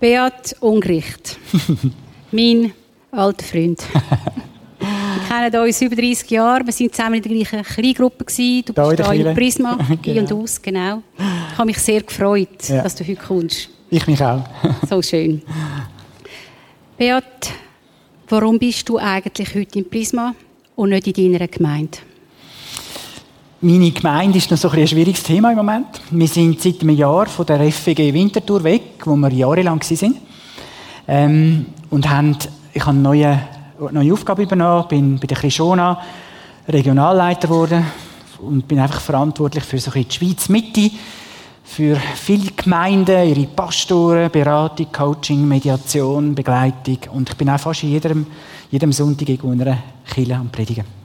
Beat Ungericht. mein alter Freund. Wir kennen uns über 30 Jahre. Wir waren zusammen in der gleichen Kleingruppe. Du Da in bist da in Kirche. Prisma, Genau. und aus, genau. Ich habe mich sehr gefreut, Ja. dass du heute kommst. Ich mich auch. So schön. Beat, warum bist du eigentlich heute in Prisma und nicht in deiner Gemeinde? Meine Gemeinde ist noch so ein, ein schwieriges Thema im Moment. Wir sind seit einem Jahr von der FWG Winterthur weg, wo wir jahrelang waren. Ähm, und haben, ich habe eine neue, neue Aufgabe übernommen, bin bei der Krishona Regionalleiter geworden und bin einfach verantwortlich für so ein die Schweiz Mitte, für viele Gemeinden, ihre Pastoren, Beratung, Coaching, Mediation, Begleitung. Und ich bin auch fast jedem, jedem Sonntag in einer Kirche am Predigen.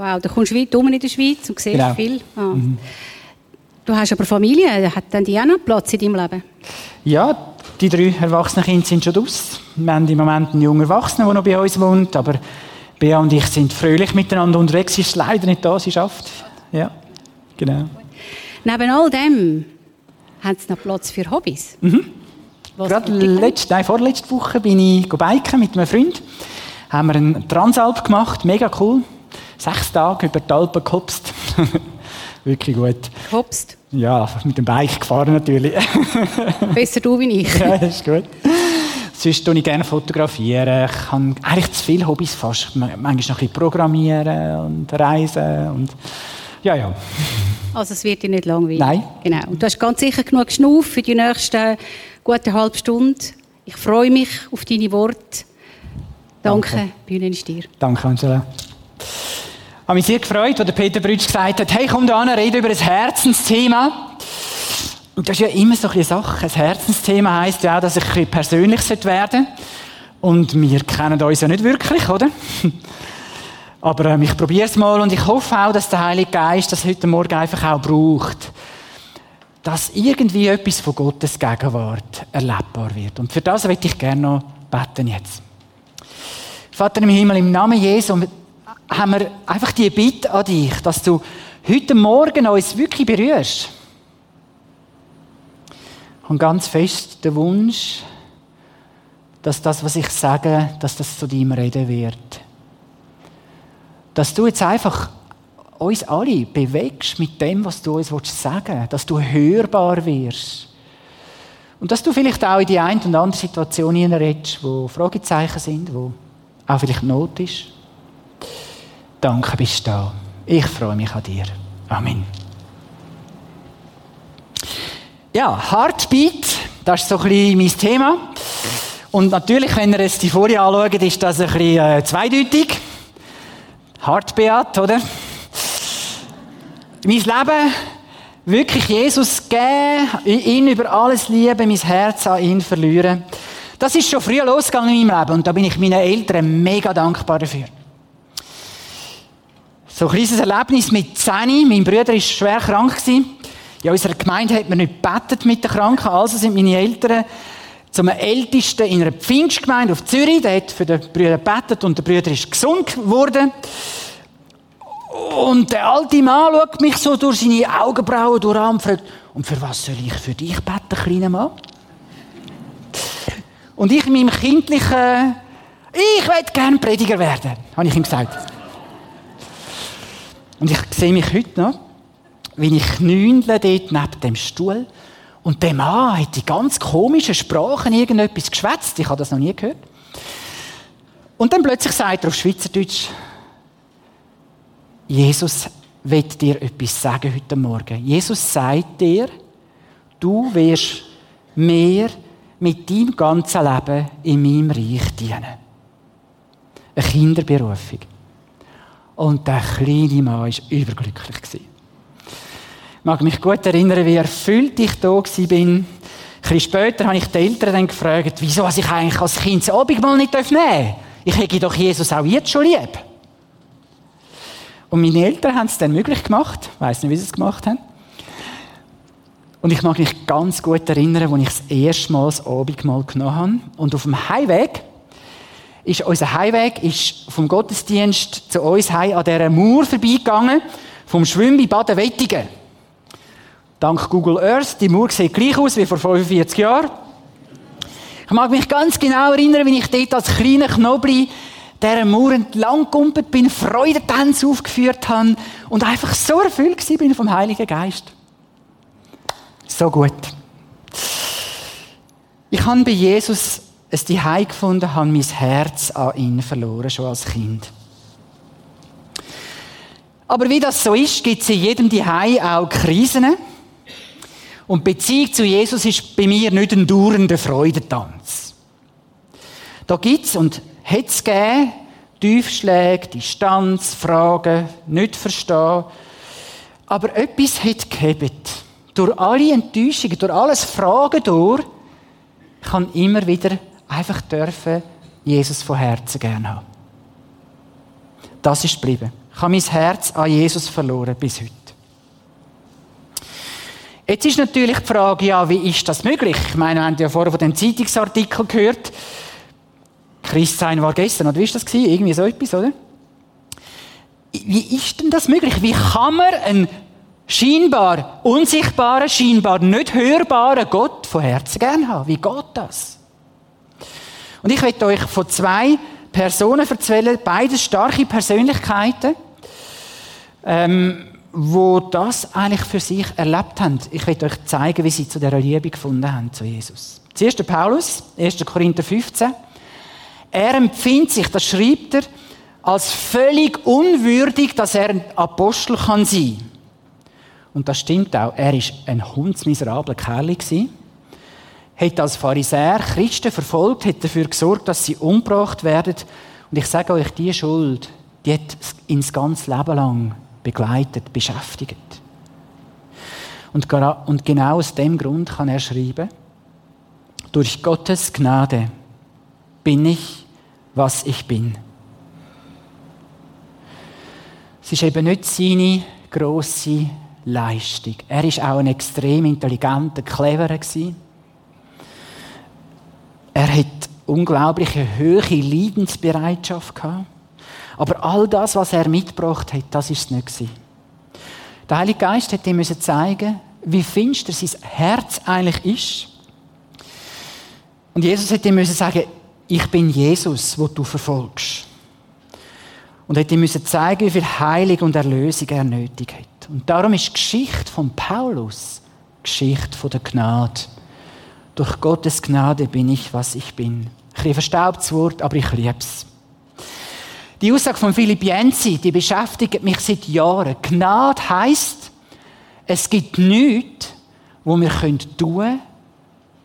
Wow, du kommst weit um in der Schweiz und siehst Genau. viel. Ah. Du hast aber Familie, hat dann die auch noch Platz in deinem Leben? Ja, die drei erwachsenen Kinder sind schon aus. Wir haben im Moment einen jungen Erwachsenen, der noch bei uns wohnt, aber Bea und ich sind fröhlich miteinander unterwegs. Sie ist leider nicht da, sie schafft. Ja, genau. Neben all dem haben sie noch Platz für Hobbys. Was Gerade letzte, nein, vorletzte Woche bin ich biken mit einem Freund. Haben wir einen Transalp gemacht, mega cool. Sechs Tage über die Alpen gehopst. Wirklich gut. Hopst. Ja, mit dem Bike gefahren natürlich. Besser du wie ich. ja, das ist gut. Sonst tue ich gerne fotografieren. Ich habe eigentlich zu viele Hobbys fast. Ma- Manchmal noch ein bisschen programmieren und reisen. Und ja, ja. Also es wird dir nicht langweilig. Nein. Genau. Und du hast ganz sicher genug Geschnuff für die nächsten gute halbe Stunde. Ich freue mich auf deine Worte. Danke, Danke. Bühne ist dir. Danke, Angela. Habe mich sehr gefreut, als Peter Brütsch gesagt hat, hey, komm da an, rede über ein Herzensthema. Und das ist ja immer so eine Sache. Ein Herzensthema heisst ja auch, dass ich ein bisschen persönlich werden sollte. Und wir kennen uns ja nicht wirklich, oder? Aber ähm, ich probiere es mal und ich hoffe auch, dass der Heilige Geist das heute Morgen einfach auch braucht. Dass irgendwie etwas von Gottes Gegenwart erlebbar wird. Und für das möchte ich gerne noch beten jetzt. Vater im Himmel, im Namen Jesu haben wir einfach die Bitte an dich, dass du heute Morgen uns wirklich berührst. Und ganz fest den Wunsch, dass das, was ich sage, dass das zu deinem Reden wird. Dass du jetzt einfach uns alle bewegst mit dem, was du uns sagen willst. Dass du hörbar wirst. Und dass du vielleicht auch in die eine und andere Situation hineinredest, wo Fragezeichen sind, wo auch vielleicht Not ist. Danke, bist du da. Ich freue mich an dir. Amen. Ja, Heartbeat, das ist so ein bisschen mein Thema. Und natürlich, wenn ihr jetzt die Folie anschaut, ist das ein bisschen äh, zweideutig. Heartbeat, oder? Mein Leben wirklich Jesus geben, ihn über alles lieben, mein Herz an ihn verlieren. Das ist schon früh losgegangen in meinem Leben und da bin ich meinen Eltern mega dankbar dafür. So ein kleines Erlebnis mit 10. Mein Bruder war schwer krank. gewesen. In unserer Gemeinde hat man nicht gebetet mit den Kranken, also sind meine Eltern zum Ältesten in einer Pfingstgemeinde auf Zürich. Der hat für den Bruder gebetet und der Bruder ist gesund geworden. Und der alte Mann schaut mich so durch seine Augenbrauen durch an und fragt, und für was soll ich für dich beten, kleiner Mann? Und ich in meinem kindlichen, ich will gerne Prediger werden, habe ich ihm gesagt. Und ich sehe mich heute noch, wie ich knündle dort neben dem Stuhl und der Mann hat die ganz komischen Sprachen irgendetwas geschwätzt. Ich habe das noch nie gehört. Und dann plötzlich sagt er auf Schweizerdeutsch, Jesus wird dir etwas sagen heute Morgen. Jesus sagt dir, du wirst mir mit deinem ganzen Leben in meinem Reich dienen. Eine Kinderberufung. Und der kleine Mann war überglücklich. Ich mag mich gut erinnern, wie erfüllt ich da war. Ein bisschen später habe ich die Eltern dann gefragt, wieso ich eigentlich als Kind das Abendmahl nicht nehmen darf. Ich hätte doch Jesus auch jetzt schon lieb. Und meine Eltern haben es dann möglich gemacht. Ich weiss nicht, wie sie es gemacht haben. Und ich mag mich ganz gut erinnern, als ich das erste Mal das Abendmahl genommen habe. Und auf dem Heimweg ist unser Heimweg ist vom Gottesdienst zu uns heim an dieser Mauer vorbeigegangen, vom Schwimmbad Wettigen. Dank Google Earth, die Mauer sieht gleich aus wie vor 45 Jahren. Ich mag mich ganz genau erinnern, wie ich dort als kleiner Knobli dieser Mauer entlang gumpet bin, Freudentänze aufgeführt habe und einfach so erfüllt bin vom Heiligen Geist. So gut. Ich habe bei Jesus ein Zuhause gefunden, habe mein Herz an ihn verloren, schon als Kind. Aber wie das so ist, gibt es in jedem Zuhause auch Krisen. Und die Beziehung zu Jesus ist bei mir nicht ein dauernder Freudentanz. Da es und hat es gegeben, Tiefschläge, Distanz, Fragen, nicht verstehen. Aber etwas hat gehebt. Durch alle Enttäuschungen, durch alles Fragen durch, kann immer wieder einfach dürfen Jesus von Herzen gerne haben. Das ist geblieben. Ich habe mein Herz an Jesus verloren bis heute. Jetzt ist natürlich die Frage, ja, wie ist das möglich? Ich meine, wir haben ja vorher von dem Zeitungsartikel gehört. Christsein war gestern, oder wie ist das gewesen? Irgendwie so etwas, oder? Wie ist denn das möglich? Wie kann man einen scheinbar unsichtbaren, scheinbar nicht hörbaren Gott von Herzen gern haben? Wie geht das? Und ich werde euch von zwei Personen erzählen, beide starke Persönlichkeiten, ähm, wo das eigentlich für sich erlebt haben. Ich werde euch zeigen, wie sie zu der Liebe gefunden haben zu Jesus. Zuerst Paulus, 1. Korinther 15. Er empfindet sich, das schreibt er, als völlig unwürdig, dass er ein Apostel kann sein. Und das stimmt auch. Er ist ein hundsmiserabler Kerl gewesen. Hat als Pharisäer Christen verfolgt, hat dafür gesorgt, dass sie umgebracht werden. Und ich sage euch, die Schuld, die hat ihn das ganze Leben lang begleitet, beschäftigt. Und, genau aus dem Grund kann er schreiben, durch Gottes Gnade bin ich, was ich bin. Es ist eben nicht seine grosse Leistung. Er ist auch ein extrem intelligenter, cleverer. Er hat unglaubliche hohe Leidensbereitschaft gehabt. Aber all das, was er mitgebracht hat, das ist es nicht gewesen. Der Heilige Geist hat ihm zeigen wie finster sein Herz eigentlich ist. Und Jesus hat ihm sagen, ich bin Jesus, wo du verfolgst. Und hat ihm zeigen, wie viel Heilung und Erlösung er nötig hat. Und darum ist die Geschichte von Paulus Geschichte von der Gnade. Durch Gottes Gnade bin ich, was ich bin. Ein verstaubtes Wort, aber ich liebe es. Die Aussage von Philipp Jensi, die beschäftigt mich seit Jahren. Gnade heisst, es gibt nichts, wo wir tun können,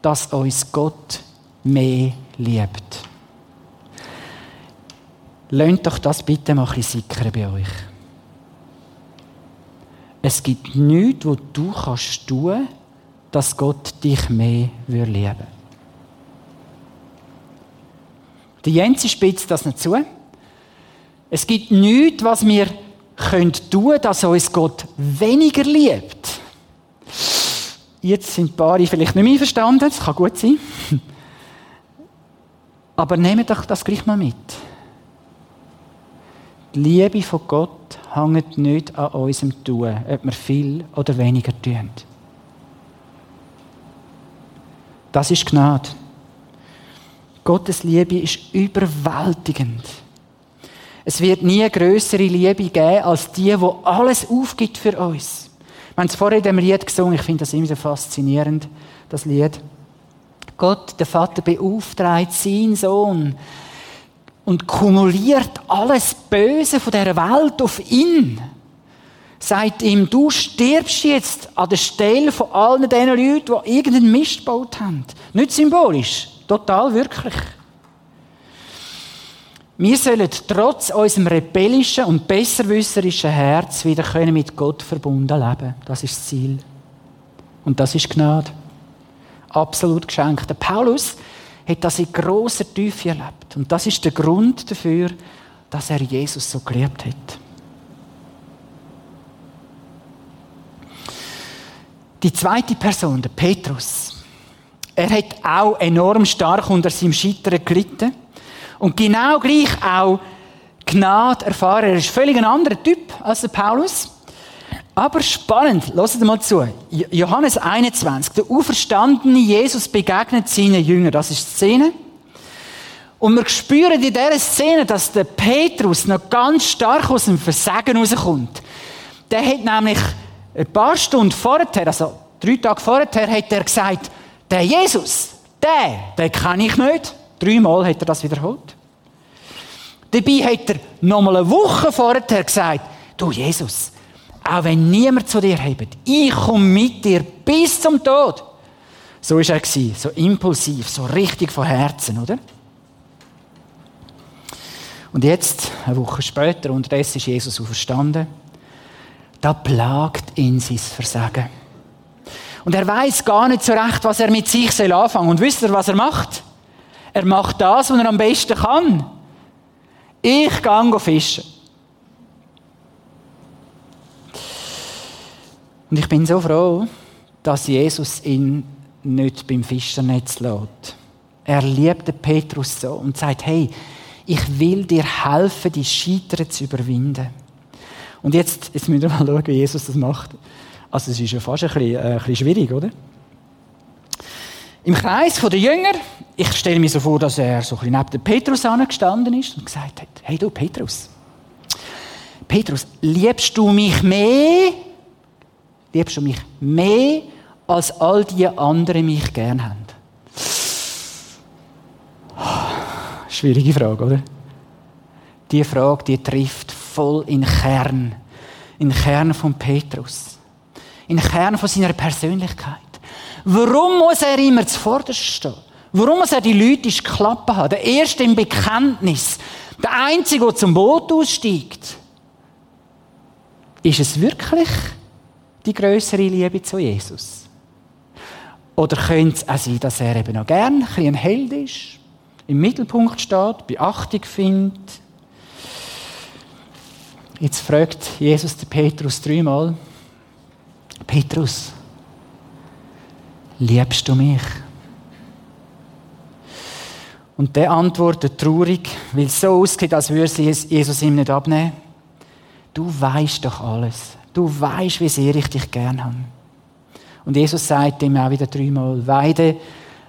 dass uns Gott mehr liebt. Lönt doch das bitte mal ein sickern bei euch. Es gibt nichts, wo du kannst tun, dass Gott dich mehr lieben würde. Die Jensi spitzt das nicht zu. Es gibt nichts, was wir tun können, dass uns Gott weniger liebt. Jetzt sind die Paare vielleicht nicht mehr verstanden, das kann gut sein. Aber nehmt doch das gleich mal mit. Die Liebe von Gott hängt nicht an unserem Tun, ob wir viel oder weniger tun. Das ist Gnade. Gottes Liebe ist überwältigend. Es wird nie eine grössere Liebe geben, als die, wo alles aufgibt für uns. Wir haben es vorher in dem Lied gesungen, ich finde das immer so faszinierend, das Lied. Gott, der Vater, beauftragt seinen Sohn und kumuliert alles Böse von der Welt auf ihn. Sagt ihm, du stirbst jetzt an der Stelle von allen diesen Leuten, die irgendeinen Mist gebaut haben. Nicht symbolisch, total wirklich. Wir sollen trotz unserem rebellischen und besserwisserischen Herz wieder können mit Gott verbunden leben. Das ist das Ziel. Und das ist Gnade. Absolut geschenkt. Der Paulus hat das in grosser Tiefe erlebt. Und das ist der Grund dafür, dass er Jesus so geliebt hat. Die zweite Person, der Petrus, er hat auch enorm stark unter seinem Scheitern gelitten. Und genau gleich auch Gnade erfahren. Er ist völlig ein anderer Typ als der Paulus. Aber spannend, lasst mal zu. Johannes 21, der auferstandene Jesus begegnet seinen Jüngern. Das ist die Szene. Und wir spüren in dieser Szene, dass der Petrus noch ganz stark aus dem Versagen rauskommt. Der hat nämlich ein paar Stunden vorher, also drei Tage vorher, hat er gesagt, der Jesus, der, den kenne ich nicht. Dreimal hat er das wiederholt. Dabei hat er noch mal eine Woche vorher gesagt, du Jesus, auch wenn niemand zu dir hebt, ich komme mit dir bis zum Tod. So war er, so impulsiv, so richtig von Herzen, oder? Und jetzt, eine Woche später, unterdessen ist Jesus auferstanden, da plagt ihn sein Versagen. Und er weiß gar nicht so recht, was er mit sich soll anfangen. Und wisst ihr, was er macht? Er macht das, was er am besten kann. Ich gehe fischen. Und ich bin so froh, dass Jesus ihn nicht beim Fischernetz lässt. Er liebt den Petrus so und sagt, hey, ich will dir helfen, die Scheitern zu überwinden. Und jetzt, jetzt müssen wir mal schauen, wie Jesus das macht. Also es ist ja fast ein bisschen, äh, ein bisschen schwierig, oder? Im Kreis der Jünger, ich stelle mir so vor, dass er so ein bisschen neben Petrus angestanden ist und gesagt hat, hey du Petrus, Petrus, liebst du mich mehr liebst du mich mehr, als all die anderen mich gern haben? Schwierige Frage, oder? Die Frage, die trifft voll in Kern, in Kern von Petrus, in Kern von seiner Persönlichkeit. Warum muss er immer zuvorderst stehen? Warum muss er die Leute in Klappe haben? Der Erste im Bekenntnis, der Einzige, der zum Boot aussteigt. Ist es wirklich die größere Liebe zu Jesus? Oder könnte es auch sein, dass er eben noch gern ein, ein Held ist, im Mittelpunkt steht, Beachtung findet? Jetzt fragt Jesus den Petrus dreimal: Petrus, liebst du mich? Und der antwortet traurig, weil es so ausgeht, als würde Jesus ihm nicht abnehmen. Du weißt doch alles. Du weißt, wie sehr ich dich gern habe. Und Jesus sagt ihm auch wieder dreimal, weide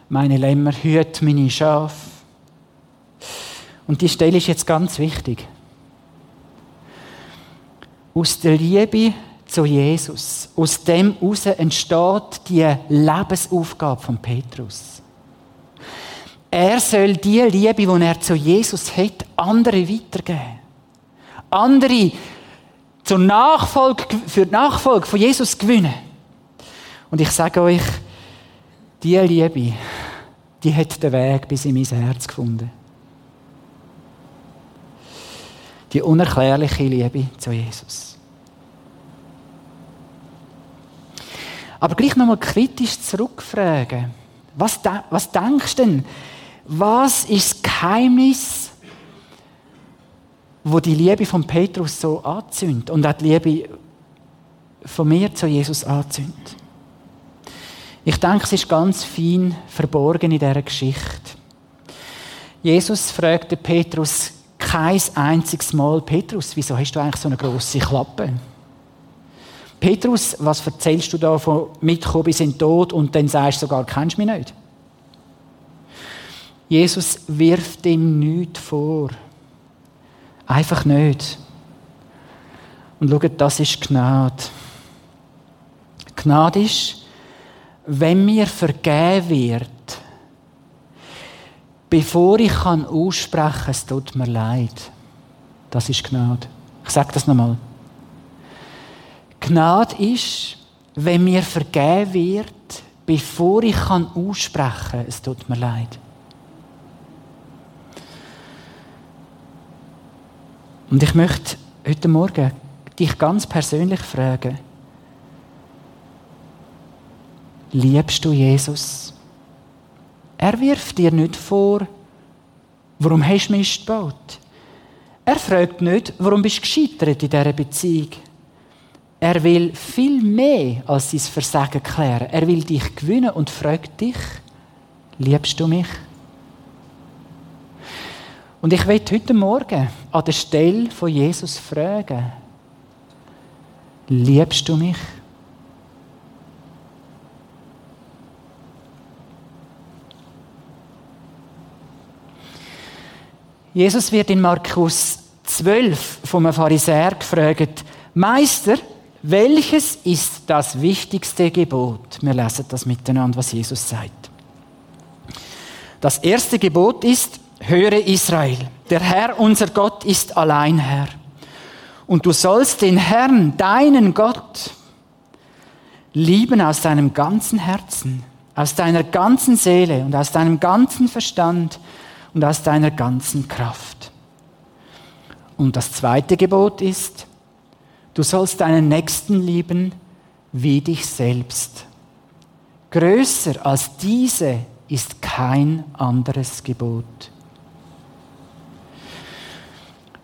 meine Lämmer, hüt meine Schafe. Und die Stelle ist jetzt ganz wichtig. Aus der Liebe zu Jesus, aus dem heraus entsteht die Lebensaufgabe von Petrus. Er soll die Liebe, die er zu Jesus hat, andere weitergeben. Andere zur Nachfolge, für die Nachfolge von Jesus gewinnen. Und ich sage euch, diese Liebe, die hat den Weg bis in mein Herz gefunden. Die unerklärliche Liebe zu Jesus. Aber gleich nochmal kritisch zurückfragen. Was, was denkst du denn? Was ist das Geheimnis wo die Liebe von Petrus so anzündet und auch die Liebe von mir zu Jesus anzündet. Ich denke, es ist ganz fein verborgen in dieser Geschichte. Jesus fragte Petrus kein einziges Mal, Petrus, wieso hast du eigentlich so eine große Klappe? Petrus, was erzählst du da von mitkommen bis in den Tod und dann sagst du sogar, kennst du mich nicht? Jesus wirft ihm nichts vor. Einfach nicht. Und schaut, das ist Gnade. Gnade ist, wenn mir vergeben wird, bevor ich kann aussprechen, es tut mir leid. Das ist Gnade. Ich sage das nochmal. Gnade ist, wenn mir vergeben wird, bevor ich kann aussprechen, es tut mir leid. Und ich möchte heute Morgen dich ganz persönlich fragen, liebst du Jesus? Er wirft dir nicht vor, warum hast du Mist gebaut? Er fragt nicht, warum bist du gescheitert in dieser Beziehung? Er will viel mehr als sein Versagen klären. Er will dich gewinnen und fragt dich, liebst du mich? Und ich will heute Morgen an der Stelle von Jesus fragen, Liebst du mich? Jesus wird in Markus 12 vom Pharisäer gefragt, Meister, welches ist das wichtigste Gebot? Wir lesen das miteinander, was Jesus sagt. Das erste Gebot ist, höre Israel, der Herr unser Gott ist allein Herr. Und du sollst den Herrn, deinen Gott, lieben aus deinem ganzen Herzen, aus deiner ganzen Seele und aus deinem ganzen Verstand und aus deiner ganzen Kraft. Und das zweite Gebot ist, du sollst deinen Nächsten lieben wie dich selbst. Größer als diese ist kein anderes Gebot.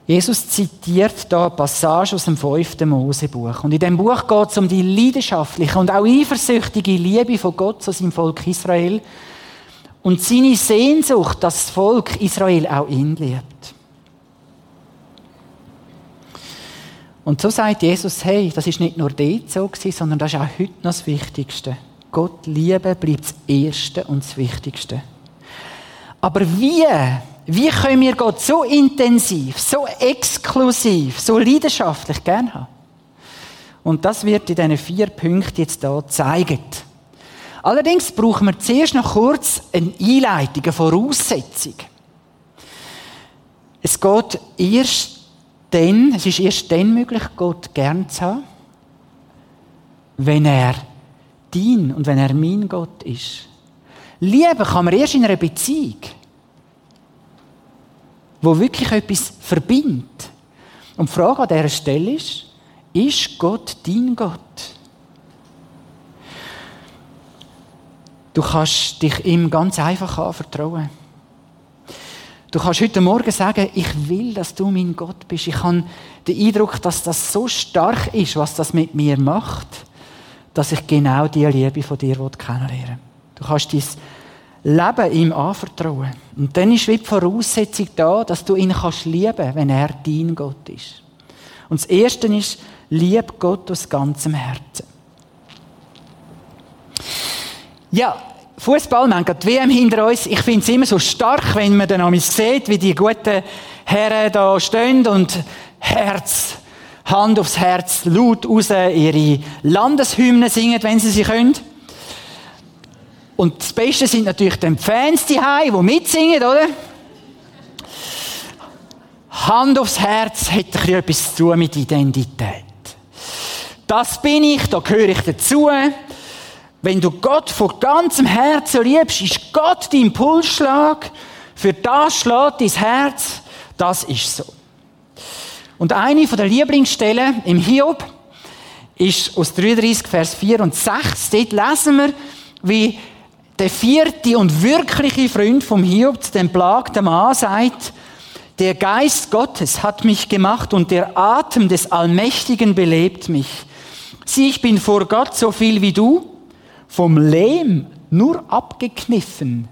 Jesus zitiert da eine Passage aus dem fünften Mosebuch. Und in dem Buch geht es um die leidenschaftliche und auch eifersüchtige Liebe von Gott zu seinem Volk Israel und seine Sehnsucht, dass das Volk Israel auch ihn liebt. Und so sagt Jesus, hey, das ist nicht nur dort so gewesen, sondern das ist auch heute noch das Wichtigste. Gott lieben bleibt das Erste und das Wichtigste. Aber wie, wie können wir Gott so intensiv, so exklusiv, so leidenschaftlich gern haben? Und das wird in diesen vier Punkten jetzt hier zeigen. Allerdings brauchen wir zuerst noch kurz eine Einleitung, eine Voraussetzung. Es geht erst dann, es ist erst dann möglich, Gott gern zu haben, wenn er dein und wenn er mein Gott ist. Lieben kann man erst in einer Beziehung, wo wirklich etwas verbindet. Und die Frage an dieser Stelle ist, ist Gott dein Gott? Du kannst dich ihm ganz einfach anvertrauen. Du kannst heute Morgen sagen, ich will, dass du mein Gott bist. Ich habe den Eindruck, dass das so stark ist, was das mit mir macht, dass ich genau die Liebe von dir kennenlernen will. Du kannst dein Leben ihm anvertrauen. Und dann ist wie die Voraussetzung da, dass du ihn kannst lieben, wenn er dein Gott ist. Und das Erste ist, lieb Gott aus ganzem Herzen. Ja, Fußball, man hat die WM hinter uns. Ich finde es immer so stark, wenn man dann einmal sieht, wie die guten Herren da stehen und Herz, Hand aufs Herz, laut raus ihre Landeshymnen singen, wenn sie sie können. Und das Beste sind natürlich die Fans die die mitsingen, oder? Hand aufs Herz hat etwas zu tun mit Identität. Das bin ich, da gehöre ich dazu. Wenn du Gott von ganzem Herzen liebst, ist Gott dein Pulsschlag. Für das schlägt dein Herz. Das ist so. Und eine von der Lieblingsstellen im Hiob ist aus 33, Vers 4 und 6. Dort lesen wir, wie der vierte und wirkliche Freund vom Hiob zu dem plagten Mann sagt, der Geist Gottes hat mich gemacht und der Atem des Allmächtigen belebt mich. Sieh, ich bin vor Gott so viel wie du vom Lehm nur abgekniffen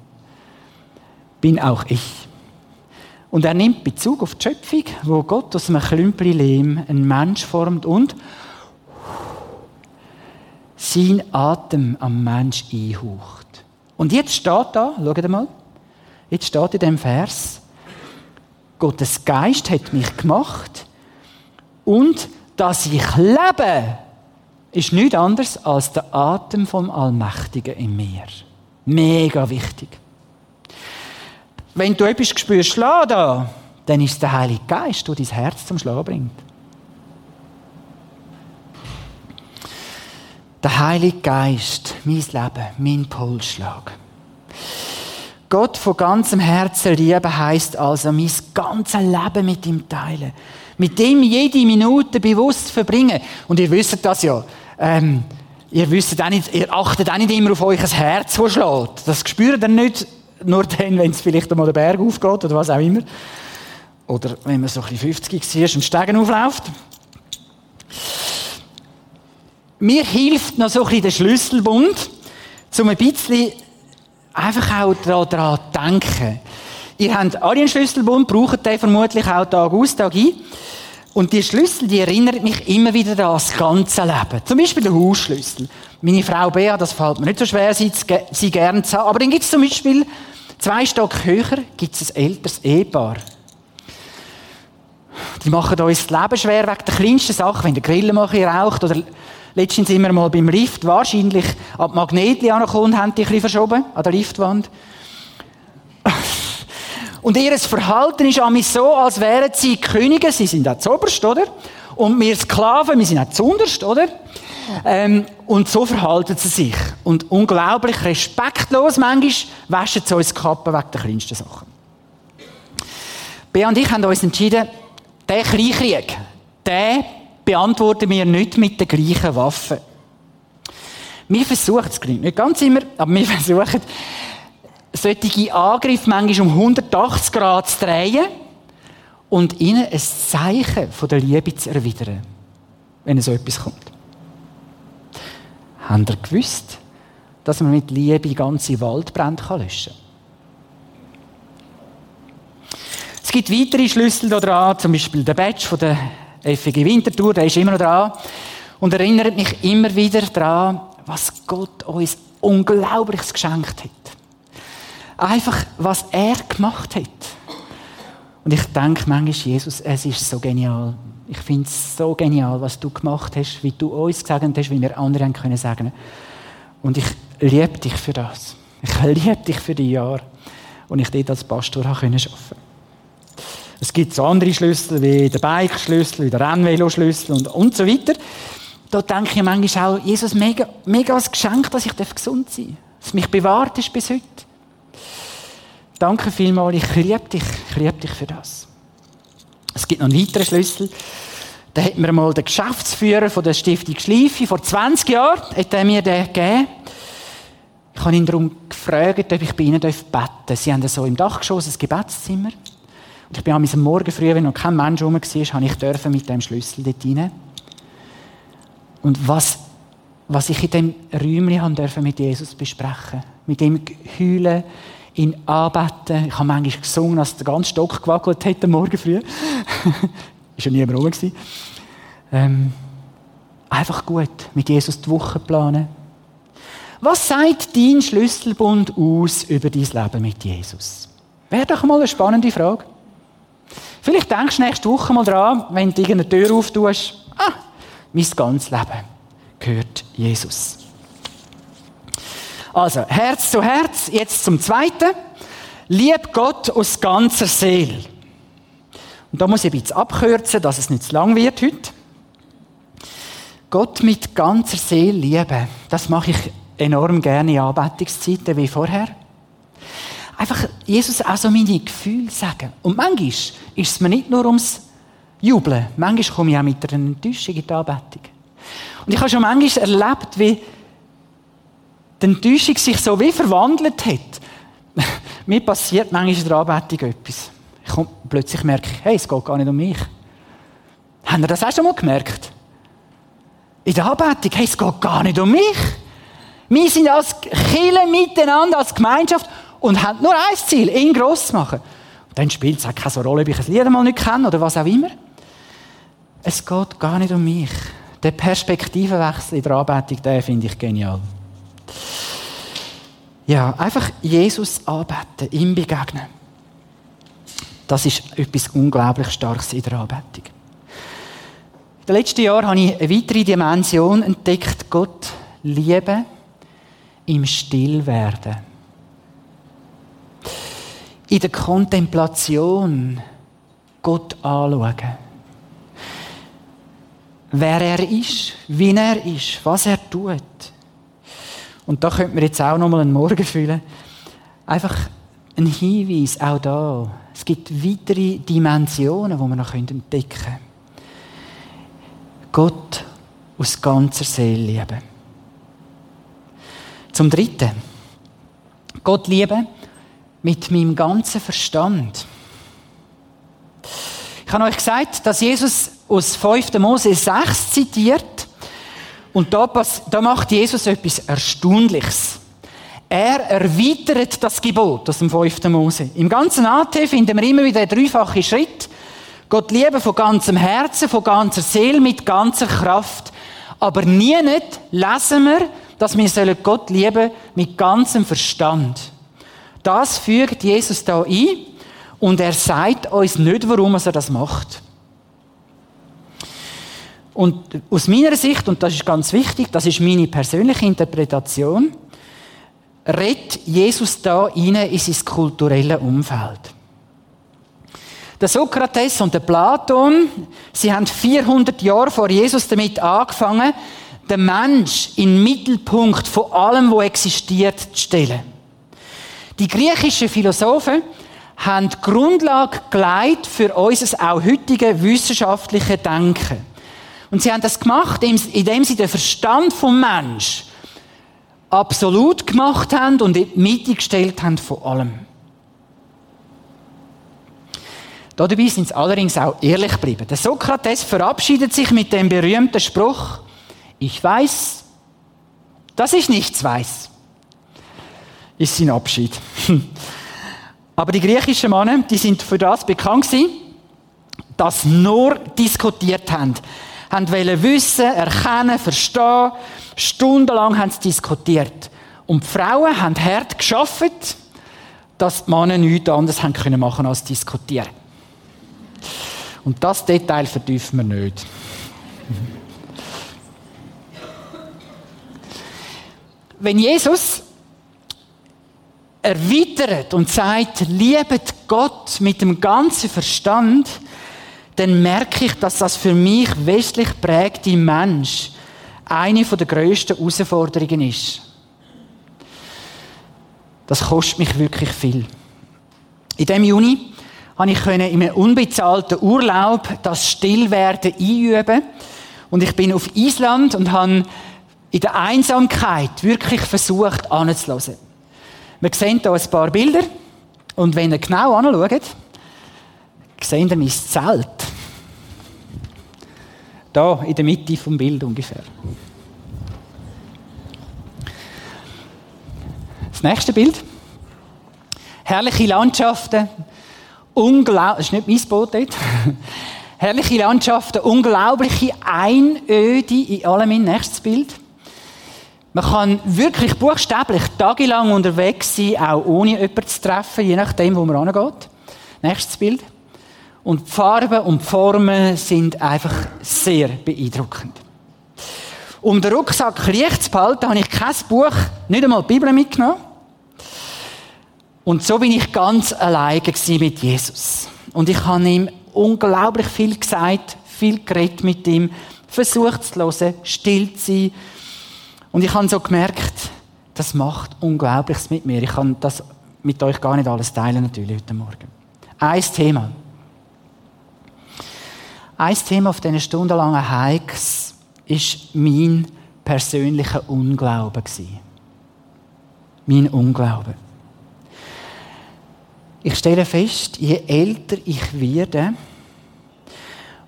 bin auch ich. Und er nimmt Bezug auf die Schöpfung, wo Gott aus einem Klümpel Lehm einen Mensch formt und sein Atem am Mensch einhaucht. Und jetzt steht da, schaut mal, jetzt steht in dem Vers, Gottes Geist hat mich gemacht und dass ich lebe, ist nichts anderes als der Atem vom Allmächtigen in mir. Mega wichtig. Wenn du etwas spürst, schlagen da, dann ist es der Heilige Geist, der dein Herz zum Schlagen bringt. Der Heilige Geist, mein Leben, mein Pulsschlag. Gott von ganzem Herzen lieben heisst also, mein ganzes Leben mit ihm teilen. Mit ihm jede Minute bewusst verbringen. Und ihr wisst das ja. Ähm, ihr wisst auch nicht, ihr achtet auch nicht immer auf euch Herz, das schlägt. Das spürt ihr nicht nur dann, wenn es vielleicht einmal den Berg aufgeht oder was auch immer. Oder wenn man so ein bisschen 50 ist und Stegen aufläuft. Mir hilft noch so ein bisschen der Schlüsselbund, um ein bisschen einfach auch daran zu denken. Ihr habt alle einen Schlüsselbund, braucht den vermutlich auch Tag aus, Tag ein. Und die Schlüssel, die erinnern mich immer wieder an das ganze Leben. Zum Beispiel der Hausschlüssel. Meine Frau Bea, das fällt mir nicht so schwer, sie, sie gerne zu haben. Aber dann gibt es zum Beispiel, zwei Stock höher, gibt es ein älteres Ehepaar. Die machen uns das Leben schwer wegen der kleinsten Sachen, wenn der Grill mal raucht oder letztens wir mal beim Lift wahrscheinlich an die Magnetli angekommen und haben die ein bisschen verschoben an der Liftwand. Und ihr Verhalten ist an mich so, als wären sie Könige, sie sind auch zuoberst, oder? Und wir Sklaven, wir sind auch zuunterst, oder? Ähm, und so verhalten sie sich. Und unglaublich respektlos manchmal waschen sie uns die Kappe wegen der kleinsten Sachen. Bea und ich haben uns entschieden, der Kleinkrieg, den beantworten wir nicht mit den gleichen Waffen. Wir versuchen es nicht ganz immer, aber wir versuchen, solche Angriffe manchmal um 180 Grad zu drehen und ihnen ein Zeichen von der Liebe zu erwidern, wenn so etwas kommt. Habt ihr gewusst, dass man mit Liebe ganze Waldbrände löschen kann? Es gibt weitere Schlüssel daran, zum Beispiel der Badge von der FG Winterthur, der ist immer noch dran und erinnert mich immer wieder daran, was Gott uns Unglaubliches geschenkt hat. Einfach, was er gemacht hat. Und ich denke manchmal, Jesus, es ist so genial. Ich finde es so genial, was du gemacht hast, wie du uns gesagt hast, wie wir anderen können sagen. Und ich liebe dich für das. Ich liebe dich für die Jahre, und ich dort als Pastor arbeiten konnte. Es gibt so andere Schlüssel, wie der Bike-Schlüssel, wie der Rennvelo-Schlüssel und, und so weiter. Da denke ich manchmal auch, Jesus, mega, mega ein Geschenk, dass ich gesund sein darf. Dass mich bewahrt ist bis heute. Danke vielmals, ich liebe dich, ich liebe dich für das. Es gibt noch einen weiteren Schlüssel. Da hat mir mal der Geschäftsführer von der Stiftung Schleife vor 20 Jahren hat er mir den gegeben. Ich habe ihn darum gefragt, ob ich bei ihnen beten darf. Sie haben so im Dachgeschoss ein Gebetszimmer. Und ich bin am Morgen früh, wenn noch kein Mensch rum war, habe ich mit dem Schlüssel dort rein. Und was, was ich in dem Räumchen mit Jesus besprechen, mit ihm heulen, ihn anbeten. Ich habe manchmal gesungen, als der ganze Stock gewackelt hat am Morgen früh. ist ja niemand rum ähm, Einfach gut, mit Jesus die Woche planen. Was sagt dein Schlüsselbund aus über dein Leben mit Jesus? Wäre doch mal eine spannende Frage. Vielleicht denkst du nächste Woche mal dran, wenn du irgendeine Tür auftust. Ah, mein ganzes Leben gehört Jesus. Also, Herz zu Herz, jetzt zum Zweiten. Lieb Gott aus ganzer Seele. Und da muss ich ein bisschen abkürzen, dass es nicht zu lang wird heute. Gott mit ganzer Seele lieben, das mache ich enorm gerne in Anbetungszeiten wie vorher. Einfach Jesus auch so meine Gefühle sagen. Und manchmal ist es mir nicht nur ums Jubeln. Manchmal komme ich auch mit einer Enttäuschung in die Anbetung. Und ich habe schon manchmal erlebt, wie die Enttäuschung sich so wie verwandelt hat. Mir passiert manchmal in der Anbetung etwas. Ich komme, plötzlich merke ich, hey, es geht gar nicht um mich. Haben ihr das auch schon mal gemerkt? In der Anbetung, hey, es geht gar nicht um mich. Wir sind als Kille miteinander, als Gemeinschaft und haben nur ein Ziel, ihn gross zu machen. Und dann spielt es auch keine Rolle, ob ich ein Lied mal nicht kenne oder was auch immer. Es geht gar nicht um mich. Der Perspektivenwechsel in der Anbetung, den finde ich genial. Ja, einfach Jesus anbeten, ihm begegnen. Das ist etwas unglaublich Starkes in der Anbetung. In den letzten Jahren habe ich eine weitere Dimension entdeckt. Gott lieben im Stillwerden. In der Kontemplation Gott anschauen. Wer er ist, wie er ist, was er tut. Und da könnte man jetzt auch noch mal einen Morgen fühlen. Einfach ein Hinweis, auch da. Es gibt weitere Dimensionen, die wir noch entdecken können. Gott aus ganzer Seele lieben. Zum Dritten. Gott lieben mit meinem ganzen Verstand. Ich habe euch gesagt, dass Jesus aus 5. Mose 6 zitiert. Und da, da macht Jesus etwas Erstaunliches. Er erweitert das Gebot aus dem 5. Mose. Im ganzen AT finden wir immer wieder den dreifachen Schritt. Gott lieben von ganzem Herzen, von ganzer Seele, mit ganzer Kraft. Aber nie nicht lesen wir, dass wir Gott lieben mit ganzem Verstand. Das fügt Jesus da ein und er sagt uns nicht, warum er das macht. Und aus meiner Sicht, und das ist ganz wichtig, das ist meine persönliche Interpretation, redet Jesus da rein in sein kulturelles Umfeld. Der Sokrates und der Platon, sie haben 400 Jahre vor Jesus damit angefangen, den Mensch in den Mittelpunkt von allem, was existiert, zu stellen. Die griechischen Philosophen haben die Grundlage geleitet für unser auch heutige wissenschaftliche Denken. Und sie haben das gemacht, indem sie den Verstand vom Mensch absolut gemacht haben und in die Mitte gestellt haben von allem. Dabei sind sie allerdings auch ehrlich geblieben. Der Sokrates verabschiedet sich mit dem berühmten Spruch, ich weiß, dass ich nichts weiß. Ist sein Abschied. Aber die griechischen Männer, die sind für das bekannt gewesen, dass nur diskutiert haben. Haben wollen wissen, erkennen, verstehen. Stundenlang haben sie diskutiert. Und die Frauen haben hart geschafft, dass die Männer nichts anderes haben können als diskutieren. Und das Detail vertiefen wir nicht. Wenn Jesus erweitert und sagt, liebet Gott mit dem ganzen Verstand, dann merke ich, dass das für mich westlich prägte Mensch eine der grössten Herausforderungen ist. Das kostet mich wirklich viel. In dem Juni konnte ich in einem unbezahlten Urlaub das Stillwerden einüben. Und ich bin auf Island und habe in der Einsamkeit wirklich versucht, anzuhören. Wir sehen hier ein paar Bilder. Und wenn ihr genau anschaut, seht ihr mein Zelt. Da, in der Mitte vom Bild ungefähr. Das nächste Bild. Herrliche Landschaften. Unglaublich, das ist nicht mein Boot dort. Herrliche Landschaften, unglaubliche Einöde in allem. Mein nächstes Bild. Man kann wirklich buchstäblich tagelang unterwegs sein, auch ohne jemanden zu treffen, je nachdem, wo man angeht. Nächstes Bild. Und die Farben und die Formen sind einfach sehr beeindruckend. Um den Rucksack leicht zu behalten, habe ich kein Buch, nicht einmal die Bibel mitgenommen. Und so bin ich ganz alleine mit Jesus. Und ich habe ihm unglaublich viel gesagt, viel geredet mit ihm, versucht zu hören, still zu sein, und ich habe so gemerkt, das macht Unglaubliches mit mir. Ich kann das mit euch gar nicht alles teilen, natürlich, heute Morgen. Ein Thema. Ein Thema auf diesen stundenlangen Hikes ist mein persönlicher Unglaube Mein Unglaube. Ich stelle fest, je älter ich werde,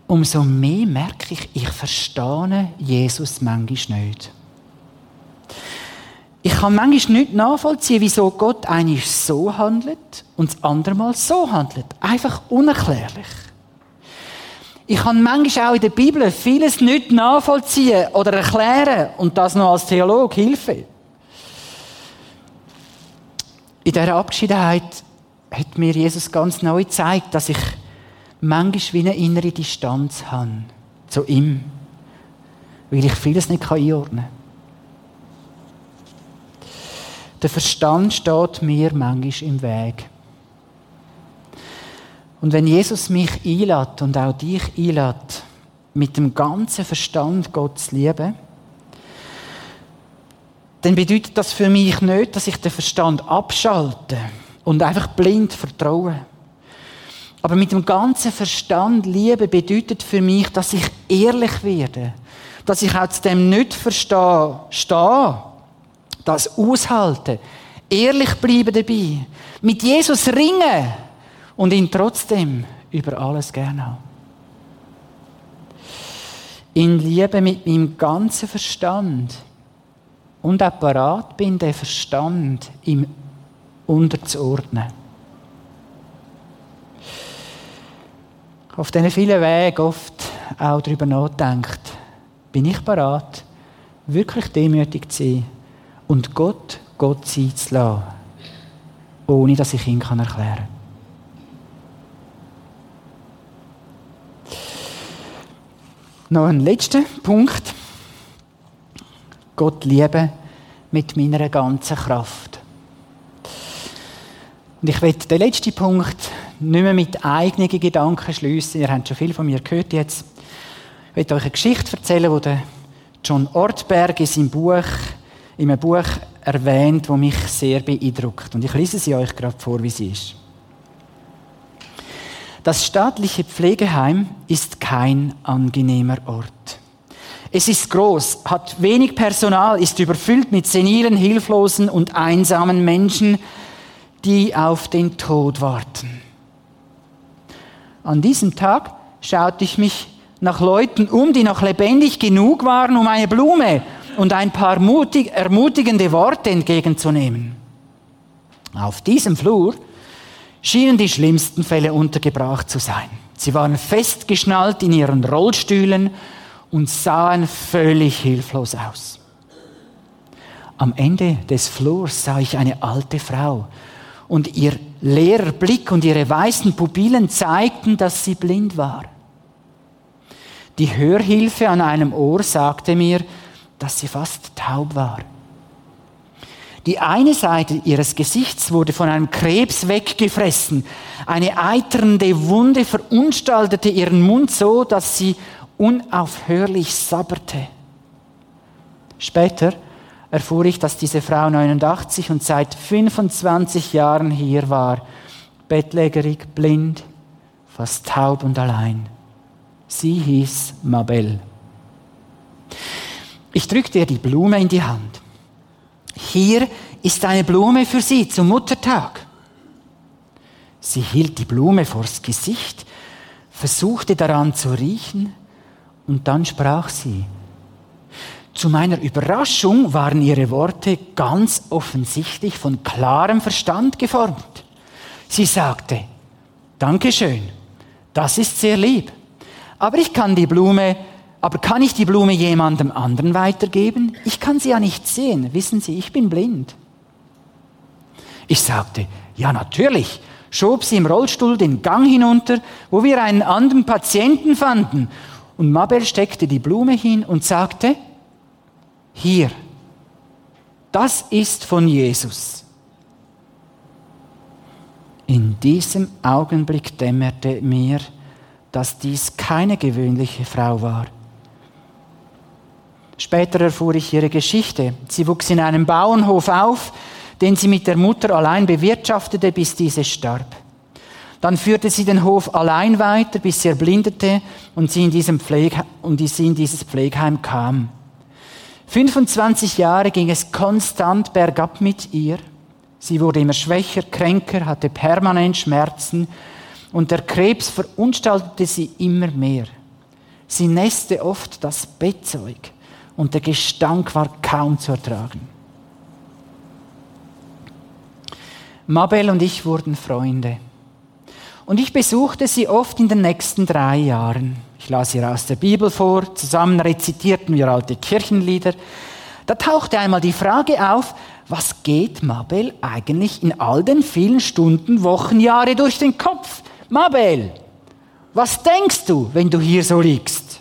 umso mehr merke ich, ich verstehe Jesus manchmal nicht. Ich kann manchmal nicht nachvollziehen, wieso Gott eigentlich so handelt und das andere Mal so handelt. Einfach unerklärlich. Ich kann manchmal auch in der Bibel vieles nicht nachvollziehen oder erklären und das noch als Theolog Hilfe. In dieser Abschiedenheit hat mir Jesus ganz neu gezeigt, dass ich manchmal wie eine innere Distanz habe zu ihm, weil ich vieles nicht einordnen kann. Der Verstand steht mir manchmal im Weg. Und wenn Jesus mich einlädt und auch dich einlädt, mit dem ganzen Verstand Gott zu lieben, dann bedeutet das für mich nicht, dass ich den Verstand abschalte und einfach blind vertraue. Aber mit dem ganzen Verstand lieben bedeutet für mich, dass ich ehrlich werde, dass ich auch zu dem nicht verstehe, stehe das aushalten, ehrlich bleiben dabei, mit Jesus ringen und ihn trotzdem über alles gerne haben. In Liebe mit meinem ganzen Verstand und auch parat bin, den Verstand ihm unterzuordnen. auf diesen vielen Wegen oft auch darüber nachdenkt, bin ich bereit, wirklich demütig zu sein und Gott Gott sein zu lassen, ohne dass ich ihn erklären kann. Noch ein letzter Punkt. Gott lieben mit meiner ganzen Kraft. Und ich will den letzten Punkt nicht mehr mit eigenen Gedanken schließen. Ihr habt schon viel von mir gehört jetzt. Ich will euch eine Geschichte erzählen, die John Ortberg in seinem Buch, in einem Buch erwähnt, wo mich sehr beeindruckt. Und ich lese sie euch gerade vor, wie sie ist. Das staatliche Pflegeheim ist kein angenehmer Ort. Es ist groß, hat wenig Personal, ist überfüllt mit senilen, hilflosen und einsamen Menschen, die auf den Tod warten. An diesem Tag schaute ich mich nach Leuten um, die noch lebendig genug waren, um eine Blume und ein paar mutig, ermutigende Worte entgegenzunehmen. Auf diesem Flur schienen die schlimmsten Fälle untergebracht zu sein. Sie waren festgeschnallt in ihren Rollstühlen und sahen völlig hilflos aus. Am Ende des Flurs sah ich eine alte Frau und ihr leerer Blick und ihre weißen Pupillen zeigten, dass sie blind war. Die Hörhilfe an einem Ohr sagte mir, dass sie fast taub war. Die eine Seite ihres Gesichts wurde von einem Krebs weggefressen. Eine eiternde Wunde verunstaltete ihren Mund so, dass sie unaufhörlich sabberte. Später erfuhr ich, dass diese Frau 89 und seit 25 Jahren hier war, bettlägerig, blind, fast taub und allein. Sie hieß Mabel. Ich drückte ihr die Blume in die Hand. Hier ist eine Blume für Sie zum Muttertag. Sie hielt die Blume vors Gesicht, versuchte daran zu riechen und dann sprach sie. Zu meiner Überraschung waren ihre Worte ganz offensichtlich von klarem Verstand geformt. Sie sagte, Dankeschön, das ist sehr lieb, aber ich kann die Blume aber kann ich die Blume jemandem anderen weitergeben? Ich kann sie ja nicht sehen. Wissen Sie, ich bin blind. Ich sagte, ja natürlich, schob sie im Rollstuhl den Gang hinunter, wo wir einen anderen Patienten fanden. Und Mabel steckte die Blume hin und sagte, hier, das ist von Jesus. In diesem Augenblick dämmerte mir, dass dies keine gewöhnliche Frau war. Später erfuhr ich ihre Geschichte. Sie wuchs in einem Bauernhof auf, den sie mit der Mutter allein bewirtschaftete, bis diese starb. Dann führte sie den Hof allein weiter, bis sie erblindete und sie in, diesem Pflege, und sie in dieses Pflegeheim kam. 25 Jahre ging es konstant bergab mit ihr. Sie wurde immer schwächer, kränker, hatte permanent Schmerzen und der Krebs verunstaltete sie immer mehr. Sie nässte oft das Bettzeug und der Gestank war kaum zu ertragen. Mabel und ich wurden Freunde. Und ich besuchte sie oft in den nächsten drei Jahren. Ich las ihr aus der Bibel vor, zusammen rezitierten wir alte Kirchenlieder. Da tauchte einmal die Frage auf, was geht Mabel eigentlich in all den vielen Stunden, Wochen, Jahre durch den Kopf? Mabel, was denkst du, wenn du hier so liegst?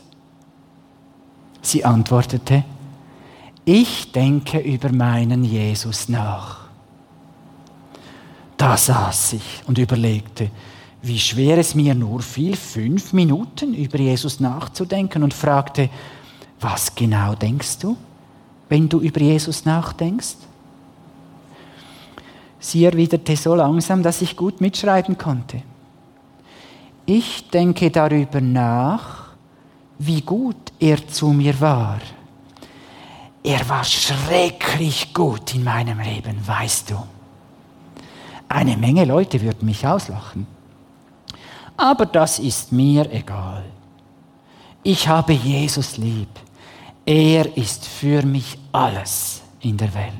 Sie antwortete, ich denke über meinen Jesus nach. Da saß ich und überlegte, wie schwer es mir nur fiel, fünf Minuten über Jesus nachzudenken und fragte, was genau denkst du, wenn du über Jesus nachdenkst? Sie erwiderte so langsam, dass ich gut mitschreiben konnte. Ich denke darüber nach, wie gut er zu mir war. Er war schrecklich gut in meinem Leben, weißt du. Eine Menge Leute würden mich auslachen. Aber das ist mir egal. Ich habe Jesus lieb. Er ist für mich alles in der Welt.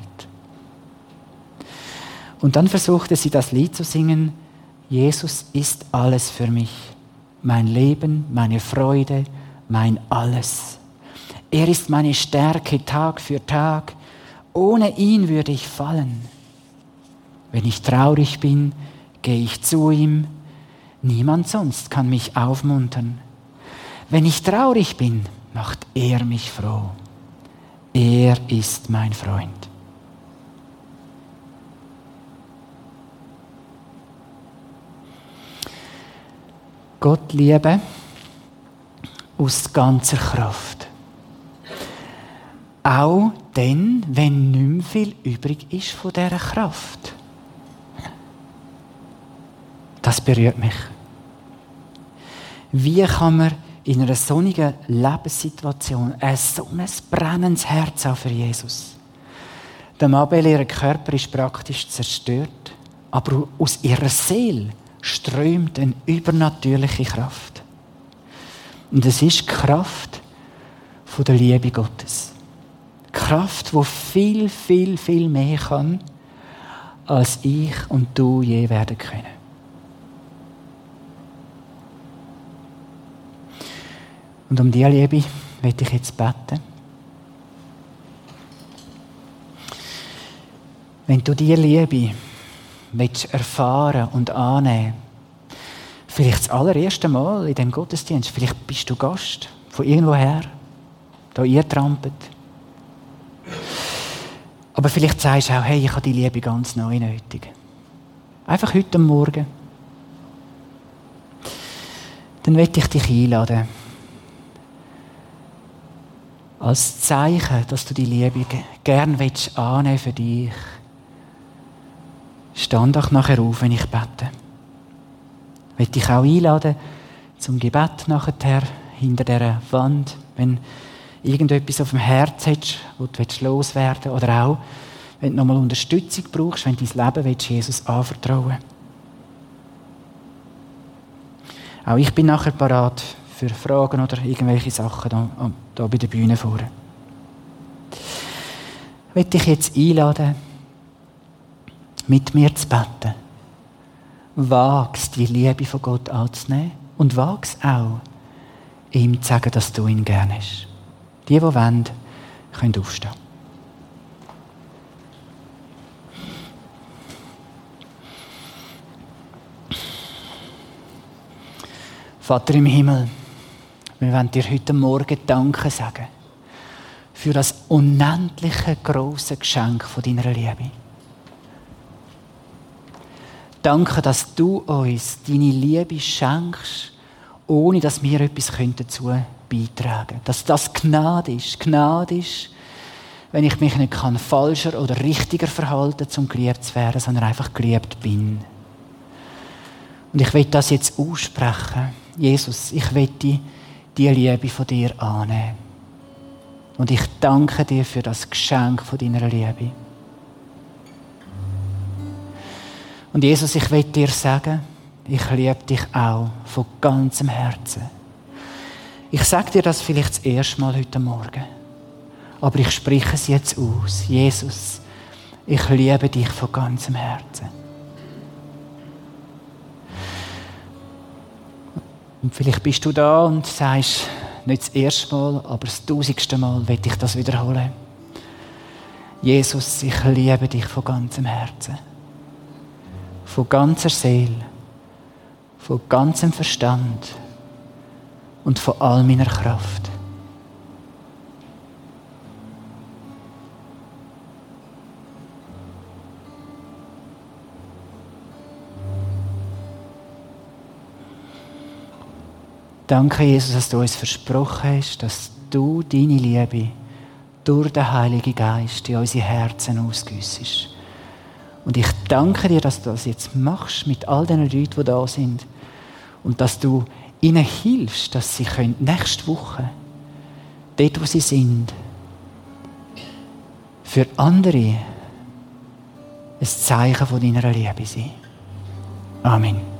Und dann versuchte sie das Lied zu singen, Jesus ist alles für mich. mein Leben, meine Freude, mein Alles. Er ist meine Stärke Tag für Tag. Ohne ihn würde ich fallen. Wenn ich traurig bin, gehe ich zu ihm. Niemand sonst kann mich aufmuntern. Wenn ich traurig bin, macht er mich froh. Er ist mein Freund. Gott liebe aus ganzer Kraft. Auch dann, wenn nicht mehr viel übrig ist von dieser Kraft. Das berührt mich. Wie kann man in einer sonnigen Lebenssituation ein so ein brennendes Herz haben für Jesus? Der Mabel, ihr Körper ist praktisch zerstört, aber aus ihrer Seele strömt eine übernatürliche Kraft. Und es ist die Kraft von der Liebe Gottes. Kraft, wo viel, viel, viel mehr kann, als ich und du je werden können. Und um diese Liebe möchte ich jetzt beten. Wenn du diese Liebe willst erfahren und annehmen vielleicht das allererste Mal in dem Gottesdienst, vielleicht bist du Gast von irgendwoher, da eingetrampelt. Aber vielleicht sagst du auch, hey, ich habe die Liebe ganz neu nötig. Einfach heute Morgen. Dann möchte ich dich einladen als Zeichen, dass du die Liebe gern willst annehmen für dich. Stand auch nachher auf, wenn ich bete. Ich will dich auch einladen zum Gebet nachher hinter der Wand, wenn irgendetwas auf dem Herz hast, wo du loswerden willst, oder auch, wenn du nochmal Unterstützung brauchst, wenn du dein Leben willst, Jesus anvertrauen Auch ich bin nachher parat für Fragen oder irgendwelche Sachen da, da bei der Bühne vorne. Ich möchte dich jetzt einladen, mit mir zu beten. Wagst die Liebe von Gott anzunehmen und wagst auch, ihm zu sagen, dass du ihn gerne hast. Die, die wollen, können aufstehen. Vater im Himmel, wir wollen dir heute Morgen Danke sagen für das unendliche große Geschenk von deiner Liebe. Danke, dass du uns deine Liebe schenkst, ohne dass wir etwas dazu beitragen können. Dass das Gnade ist. Gnade ist, wenn ich mich nicht kann falscher oder richtiger verhalten zum geliebt zu werden, sondern einfach geliebt bin. Und ich will das jetzt aussprechen. Jesus, ich will die die Liebe von dir annehmen. Und ich danke dir für das Geschenk von deiner Liebe. Und Jesus, ich will dir sagen, ich liebe dich auch von ganzem Herzen. Ich sage dir das vielleicht das erste Mal heute Morgen. Aber ich spreche es jetzt aus. Jesus, ich liebe dich von ganzem Herzen. Und vielleicht bist du da und sagst, nicht das erste Mal, aber das tausendste Mal will ich das wiederholen. Jesus, ich liebe dich von ganzem Herzen. Von ganzer Seele. Von ganzem Verstand. Und von all meiner Kraft. Danke, Jesus, dass du uns versprochen hast, dass du deine Liebe durch den Heiligen Geist in unsere Herzen ausgüssest. Und ich danke dir, dass du das jetzt machst mit all den Leuten, die da sind. Und dass du ihnen hilfst, dass sie können nächste Woche, dort wo sie sind, für andere ein Zeichen von deiner Liebe sein. Amen.